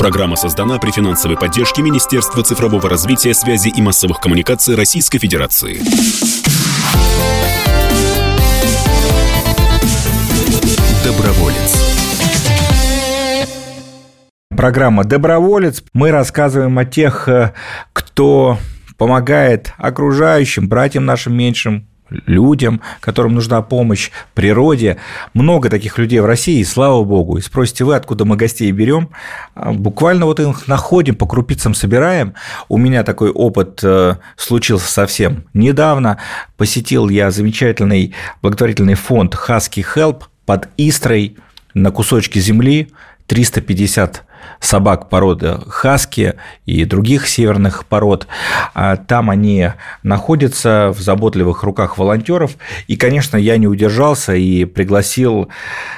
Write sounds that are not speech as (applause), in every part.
Программа создана при финансовой поддержке Министерства цифрового развития, связи и массовых коммуникаций Российской Федерации. Доброволец. Программа «Доброволец». Мы рассказываем о тех, э, кто помогает окружающим, братьям нашим меньшим, людям, которым нужна помощь, природе. Много таких людей в России, слава богу. И спросите вы, откуда мы гостей берем? А, буквально вот их находим, по крупицам собираем. У меня такой опыт э, случился совсем недавно. Посетил я замечательный благотворительный фонд Husky Help под Истрой на кусочке земли 350 собак породы хаски и других северных пород. А там они находятся в заботливых руках волонтеров. И, конечно, я не удержался и пригласил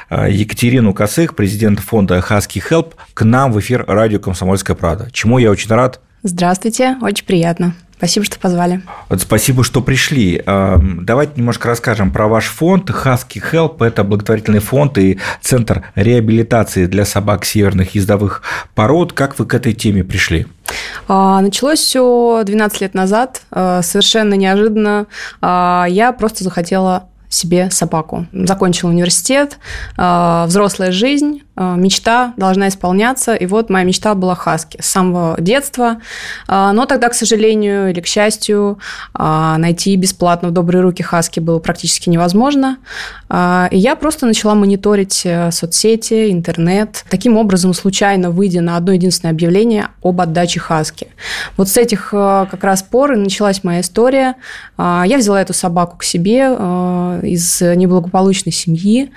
а, Екатерину Косых, президента фонда Husky Help, к нам в эфир радио «Комсомольская правда», чему я очень рад. Здравствуйте, очень приятно. Спасибо, что позвали. Спасибо, что пришли. Давайте немножко расскажем про ваш фонд. Husky Help – это благотворительный фонд и центр реабилитации для собак северных ездовых пород. Как вы к этой теме пришли? А, началось все 12 лет назад, а, совершенно неожиданно. А, я просто захотела себе собаку. Закончила университет, взрослая жизнь, Э, мечта должна исполняться. И вот моя мечта была хаски с самого детства. Э, но тогда, к сожалению или к счастью, э, найти бесплатно в добрые руки хаски было практически невозможно. И я просто начала мониторить соцсети, интернет. Таким образом, случайно выйдя на одно единственное объявление об отдаче хаски. Вот с этих как раз пор и началась моя история. Я взяла эту собаку к себе из неблагополучной семьи.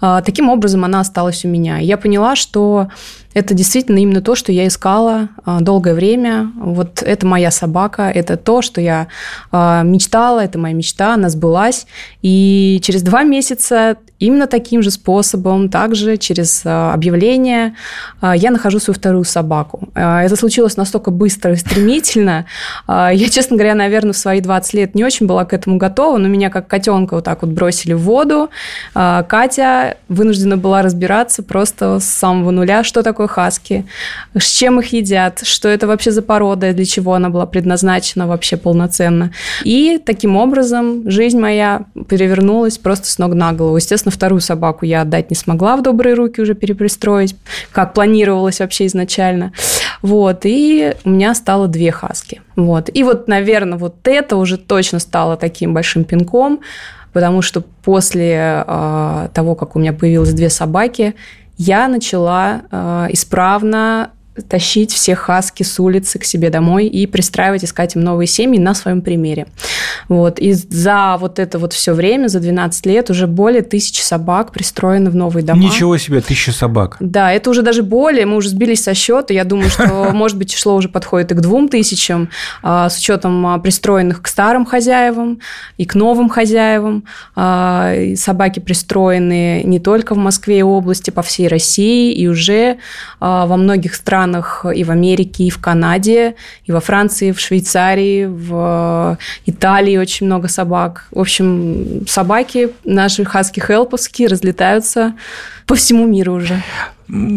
Таким образом, она осталась у меня. Я поняла, что это действительно именно то, что я искала а, долгое время. Вот это моя собака, это то, что я а, мечтала, это моя мечта, она сбылась. И через два месяца именно таким же способом, также через а, объявление, я нахожу свою вторую собаку. Это случилось настолько быстро и стремительно. Я, честно говоря, наверное, в свои 20 лет не очень была к этому готова, но меня как котенка вот так вот бросили в воду. Катя вынуждена была разбираться просто с самого нуля, что такое такое хаски, с чем их едят, что это вообще за порода, для чего она была предназначена вообще полноценно. И таким образом жизнь моя перевернулась просто с ног на голову. Естественно, вторую собаку я отдать не смогла в добрые руки уже перепристроить, как планировалось вообще изначально. Вот, и у меня стало две хаски. Вот. И вот, наверное, вот это уже точно стало таким большим пинком, потому что после э, того, как у меня появилось две собаки, я начала э, исправно тащить всех хаски с улицы к себе домой и пристраивать, искать им новые семьи на своем примере. Вот. И за вот это вот все время, за 12 лет, уже более тысячи собак пристроены в новые дома. Ничего себе, тысяча собак. Да, это уже даже более, мы уже сбились со счета. Я думаю, что, (laughs) может быть, число уже подходит и к двум тысячам, а, с учетом а, пристроенных к старым хозяевам и к новым хозяевам. А, собаки пристроены не только в Москве и области, по всей России, и уже во многих странах странах, и в Америке, и в Канаде, и во Франции, в Швейцарии, в Италии очень много собак. В общем, собаки наши хаски-хелповские разлетаются по всему миру уже.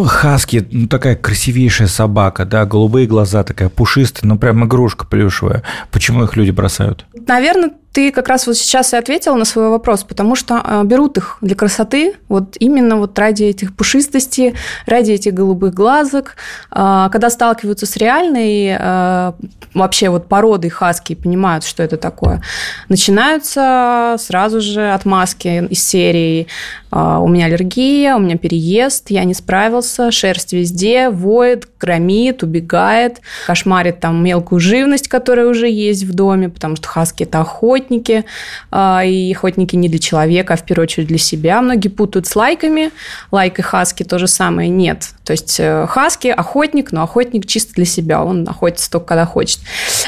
Хаски, ну такая красивейшая собака, да, голубые глаза, такая пушистая, ну прям игрушка плюшевая. Почему их люди бросают? Наверное, ты как раз вот сейчас и ответила на свой вопрос, потому что а, берут их для красоты, вот именно вот ради этих пушистостей, ради этих голубых глазок. А, когда сталкиваются с реальной а, вообще вот породой хаски и понимают, что это такое, начинаются сразу же отмазки из серии «У меня аллергия, у меня переезд, я не справился, шерсть везде, воет, громит, убегает, кошмарит там мелкую живность, которая уже есть в доме, потому что хаски – это охотники, охотники, а, и охотники не для человека, а в первую очередь для себя. Многие путают с лайками. Лайк и хаски то же самое нет. То есть э, хаски – охотник, но охотник чисто для себя. Он охотится только когда хочет.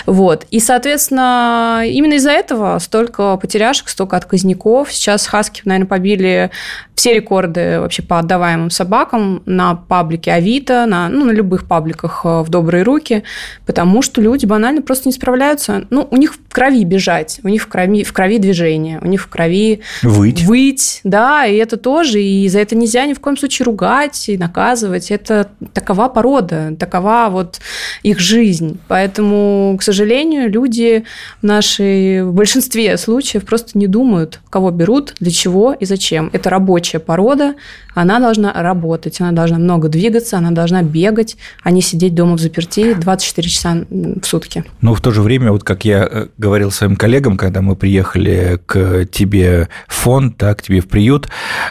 Вот. И, соответственно, именно из-за этого столько потеряшек, столько отказников. Сейчас хаски, наверное, побили все рекорды вообще по отдаваемым собакам на паблике Авито, на, ну, на любых пабликах э, в добрые руки, потому что люди банально просто не справляются. Ну, у них в крови бежать, у них в крови, в крови движение, у них в крови выть. выть, да, и это тоже, и за это нельзя ни в коем случае ругать и наказывать. Это такова порода, такова вот их жизнь. Поэтому, к сожалению, люди в нашей в большинстве случаев просто не думают, кого берут, для чего и зачем. Это рабочая порода, она должна работать, она должна много двигаться, она должна бегать, а не сидеть дома в заперти 24 часа в сутки. Но в то же время, вот как я э, говорил своим коллегам, когда мы приехали к тебе в фонд, да, к тебе в приют,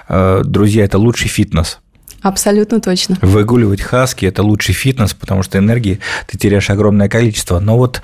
э, друзья, это лучший фитнес. Абсолютно точно. Выгуливать хаски – это лучший фитнес, потому что энергии ты теряешь огромное количество. Но вот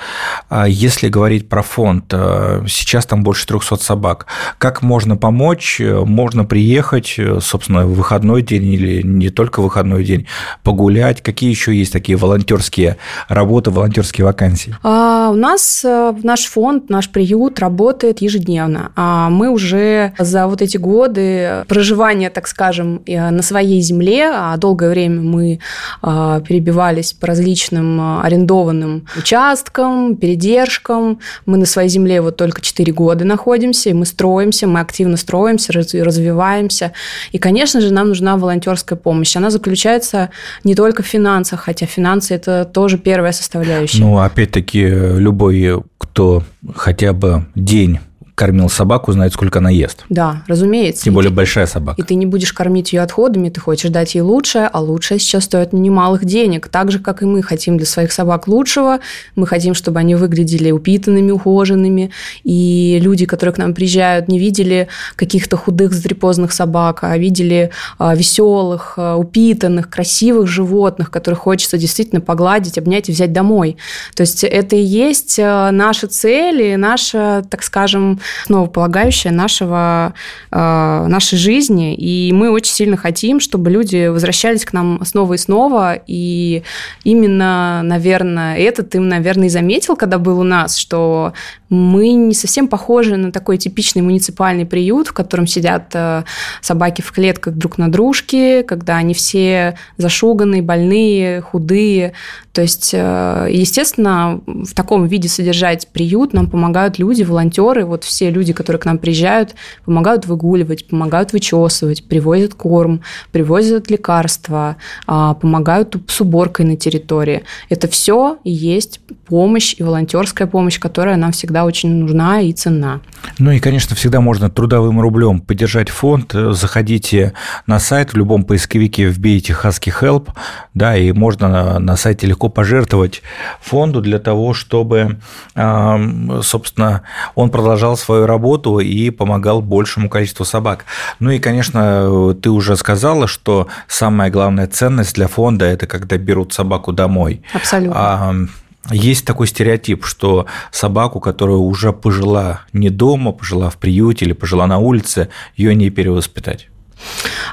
а, если говорить про фонд, а, сейчас там больше 300 собак. Как можно помочь? Можно приехать, собственно, в выходной день или не только в выходной день, погулять? Какие еще есть такие волонтерские работы, волонтерские вакансии? А, у нас э, наш фонд, наш приют работает ежедневно. А мы уже за вот эти годы проживания, так скажем, э, на своей земле земле, а долгое время мы а, перебивались по различным а, арендованным участкам, передержкам. Мы на своей земле вот только 4 года находимся, и мы строимся, мы активно строимся, развиваемся. И, конечно же, нам нужна волонтерская помощь. Она заключается не только в финансах, хотя финансы – это тоже первая составляющая. Ну, опять-таки, любой, кто хотя бы день кормил собаку, знает, сколько она ест. Да, разумеется. Тем более большая собака. И ты не будешь кормить ее отходами, ты хочешь дать ей лучшее, а лучшее сейчас стоит немалых денег. Так же, как и мы хотим для своих собак лучшего, мы хотим, чтобы они выглядели упитанными, ухоженными, и люди, которые к нам приезжают, не видели каких-то худых, затрепозных собак, а видели а, веселых, а, упитанных, красивых животных, которых хочется действительно погладить, обнять и взять домой. То есть это и есть а, наша цель и наша, так скажем, основополагающая нашего, э, нашей жизни. И мы очень сильно хотим, чтобы люди возвращались к нам снова и снова. И именно, наверное, это ты, наверное, и заметил, когда был у нас, что мы не совсем похожи на такой типичный муниципальный приют, в котором сидят э, собаки в клетках друг на дружке, когда они все зашуганные, больные, худые. То есть, э, естественно, в таком виде содержать приют нам помогают люди, волонтеры, вот все люди, которые к нам приезжают, помогают выгуливать, помогают вычесывать, привозят корм, привозят лекарства, а, помогают с уборкой на территории. Это все и есть помощь и волонтерская помощь, которая нам всегда очень нужна и ценна. Ну и, конечно, всегда можно трудовым рублем поддержать фонд. Заходите на сайт, в любом поисковике вбейте Husky Help, да, и можно на, сайте легко пожертвовать фонду для того, чтобы, собственно, он продолжал свою работу и помогал большему количеству собак. Ну и, конечно, ты уже сказала, что самая главная ценность для фонда – это когда берут собаку домой. Абсолютно. Есть такой стереотип, что собаку, которая уже пожила не дома, пожила в приюте или пожила на улице, ее не перевоспитать.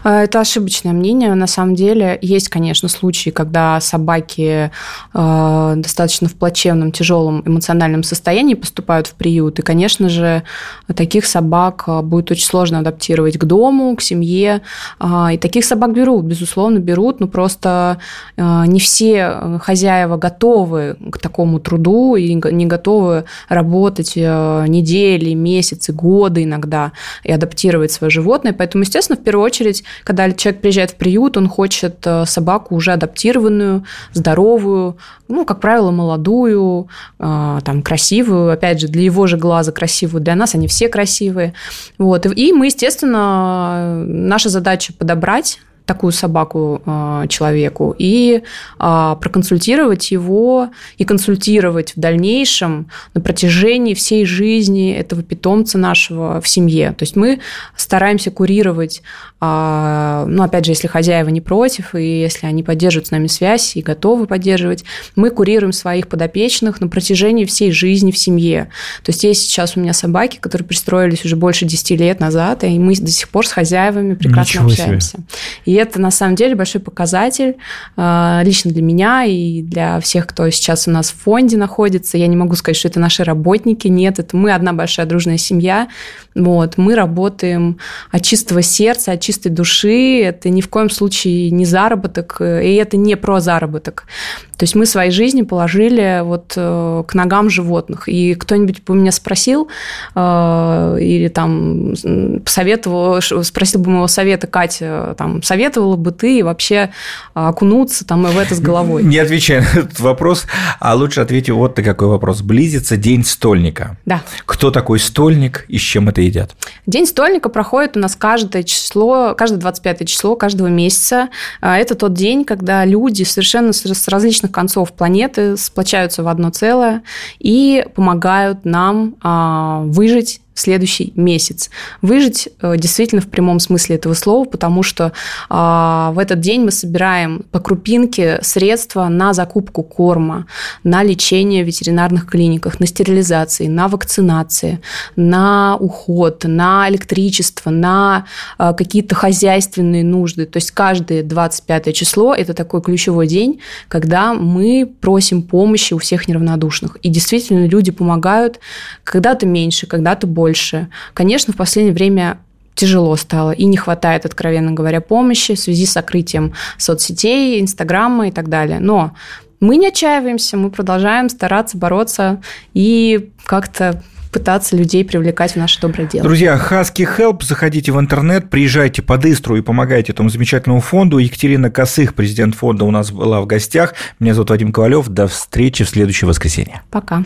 А, это ошибочное мнение. На самом деле есть, конечно, случаи, когда собаки а, достаточно в плачевном, тяжелом эмоциональном состоянии поступают в приют. И, конечно же, таких собак а, будет очень сложно адаптировать к дому, к семье. И таких собак берут, безусловно, берут, но просто не все хозяева готовы к такому труду и не готовы работать недели, месяцы, годы иногда и адаптировать свое животное. Поэтому, естественно, в первую очередь когда человек приезжает в приют, он хочет э, собаку уже адаптированную, здоровую, ну, как правило, молодую, э, там, красивую, опять же, для его же глаза красивую, для нас они все красивые. Вот. И мы, естественно, наша задача подобрать такую собаку э, человеку и э, проконсультировать его и консультировать в дальнейшем на протяжении всей жизни этого питомца нашего в семье. То есть мы стараемся курировать, э, ну, опять же, если хозяева не против, и если они поддерживают с нами связь и готовы поддерживать, мы курируем своих подопечных на протяжении всей жизни в семье. То есть есть сейчас у меня собаки, которые пристроились уже больше 10 лет назад, и мы до сих пор с хозяевами прекрасно Ничего общаемся. Себе. Это на самом деле большой показатель э, лично для меня и для всех, кто сейчас у нас в фонде находится. Я не могу сказать, что это наши работники. Нет, это мы одна большая дружная семья. Вот, мы работаем от чистого сердца, от чистой души. Это ни в коем случае не заработок, и это не про заработок. То есть мы своей жизни положили вот э, к ногам животных. И кто-нибудь бы меня спросил э, или там посоветовал, спросил бы моего совета, Катя, там, советовала бы ты вообще окунуться там в это с головой? Не отвечай на этот вопрос, а лучше ответь вот на какой вопрос. Близится День стольника. Да. Кто такой стольник и с чем это едят? День стольника проходит у нас каждое число, каждое 25 число каждого месяца. А, это тот день, когда люди совершенно с различных различных концов планеты сплочаются в одно целое и помогают нам а, выжить следующий месяц. Выжить э, действительно в прямом смысле этого слова, потому что а, в этот день мы собираем по крупинке средства на закупку корма, на лечение в ветеринарных клиниках, на стерилизации, на вакцинации, на уход, на электричество, на а, какие-то хозяйственные нужды. То есть каждое 25 число – это такой ключевой день, когда мы просим помощи у всех неравнодушных. И действительно люди помогают когда-то меньше, когда-то больше больше. Конечно, в последнее время тяжело стало и не хватает, откровенно говоря, помощи в связи с сокрытием соцсетей, Инстаграма и так далее. Но мы не отчаиваемся, мы продолжаем стараться бороться и как-то пытаться людей привлекать в наше доброе дело. Друзья, Husky Help, заходите в интернет, приезжайте под Истру и помогайте этому замечательному фонду. Екатерина Косых, президент фонда, у нас была в гостях. Меня зовут Вадим Ковалев. До встречи в следующее воскресенье. Пока.